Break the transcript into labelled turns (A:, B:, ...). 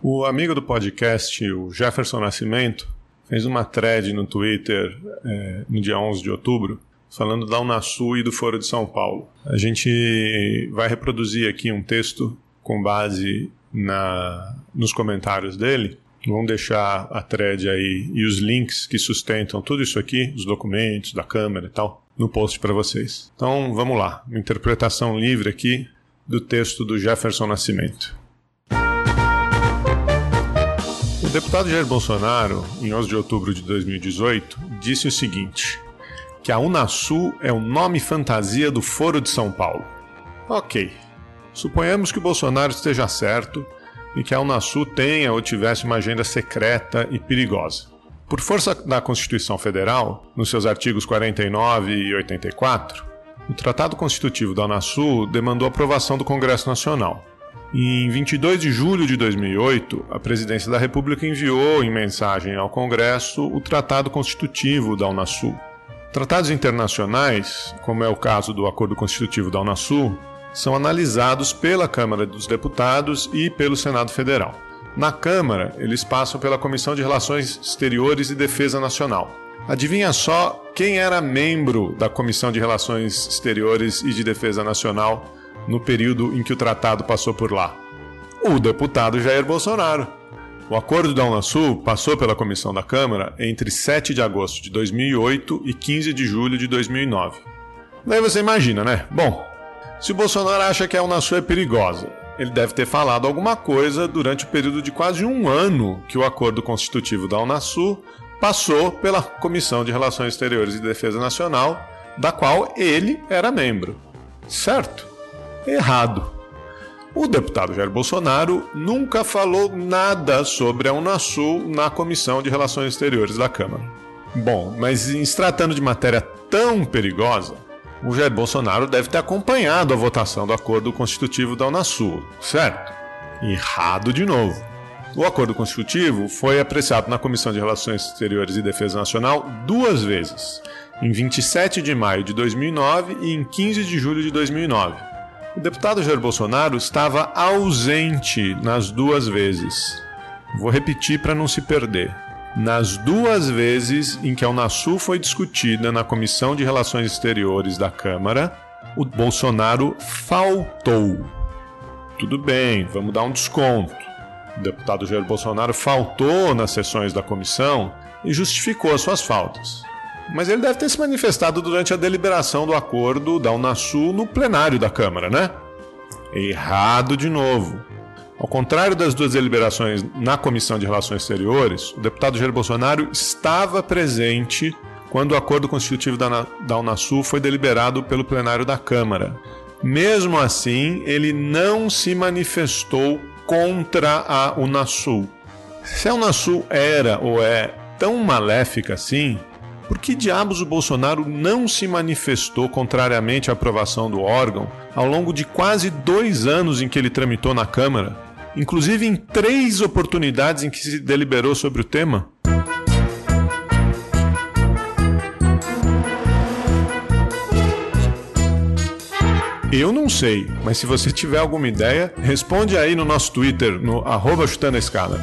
A: O amigo do podcast, o Jefferson Nascimento, fez uma thread no Twitter é, no dia 11 de outubro, falando da Unasul e do Foro de São Paulo. A gente vai reproduzir aqui um texto com base na, nos comentários dele. Vamos deixar a thread aí e os links que sustentam tudo isso aqui, os documentos da câmera e tal, no post para vocês. Então vamos lá, uma interpretação livre aqui do texto do Jefferson Nascimento. Deputado Jair Bolsonaro, em 11 de outubro de 2018, disse o seguinte: que a Unasul é o nome fantasia do Foro de São Paulo. Ok. Suponhamos que o Bolsonaro esteja certo e que a Unasul tenha ou tivesse uma agenda secreta e perigosa. Por força da Constituição Federal, nos seus artigos 49 e 84, o Tratado Constitutivo da Unasul demandou aprovação do Congresso Nacional. Em 22 de julho de 2008, a Presidência da República enviou em mensagem ao Congresso o Tratado Constitutivo da Unasul. Tratados internacionais, como é o caso do Acordo Constitutivo da Unasul, são analisados pela Câmara dos Deputados e pelo Senado Federal. Na Câmara, eles passam pela Comissão de Relações Exteriores e Defesa Nacional. Adivinha só quem era membro da Comissão de Relações Exteriores e de Defesa Nacional no período em que o tratado passou por lá? O deputado Jair Bolsonaro. O acordo da Unasul passou pela comissão da Câmara entre 7 de agosto de 2008 e 15 de julho de 2009. Daí você imagina, né? Bom, se o Bolsonaro acha que a Unasul é perigosa, ele deve ter falado alguma coisa durante o período de quase um ano que o acordo constitutivo da Unasul passou pela Comissão de Relações Exteriores e Defesa Nacional, da qual ele era membro. Certo? Errado. O deputado Jair Bolsonaro nunca falou nada sobre a Unasul na Comissão de Relações Exteriores da Câmara. Bom, mas em se tratando de matéria tão perigosa, o Jair Bolsonaro deve ter acompanhado a votação do acordo constitutivo da Unasul, certo? Errado de novo. O acordo constitutivo foi apreciado na Comissão de Relações Exteriores e Defesa Nacional duas vezes, em 27 de maio de 2009 e em 15 de julho de 2009. O deputado Jair Bolsonaro estava ausente nas duas vezes. Vou repetir para não se perder. Nas duas vezes em que a Unasul foi discutida na Comissão de Relações Exteriores da Câmara, o Bolsonaro faltou. Tudo bem, vamos dar um desconto. O deputado Jair Bolsonaro faltou nas sessões da comissão e justificou as suas faltas. Mas ele deve ter se manifestado durante a deliberação do acordo da Unasul no plenário da Câmara, né? Errado de novo. Ao contrário das duas deliberações na Comissão de Relações Exteriores, o deputado Jair Bolsonaro estava presente quando o acordo constitutivo da, Unasul foi deliberado pelo plenário da Câmara. Mesmo assim, ele não se manifestou contra a Unasul. Se a Unasul era ou é tão maléfica assim, por que diabos o Bolsonaro não se manifestou contrariamente à aprovação do órgão ao longo de quase dois anos em que ele tramitou na Câmara, inclusive em três oportunidades em que se deliberou sobre o tema? Eu não sei, mas se você tiver alguma ideia, responde aí no nosso Twitter, no arroba chutando a.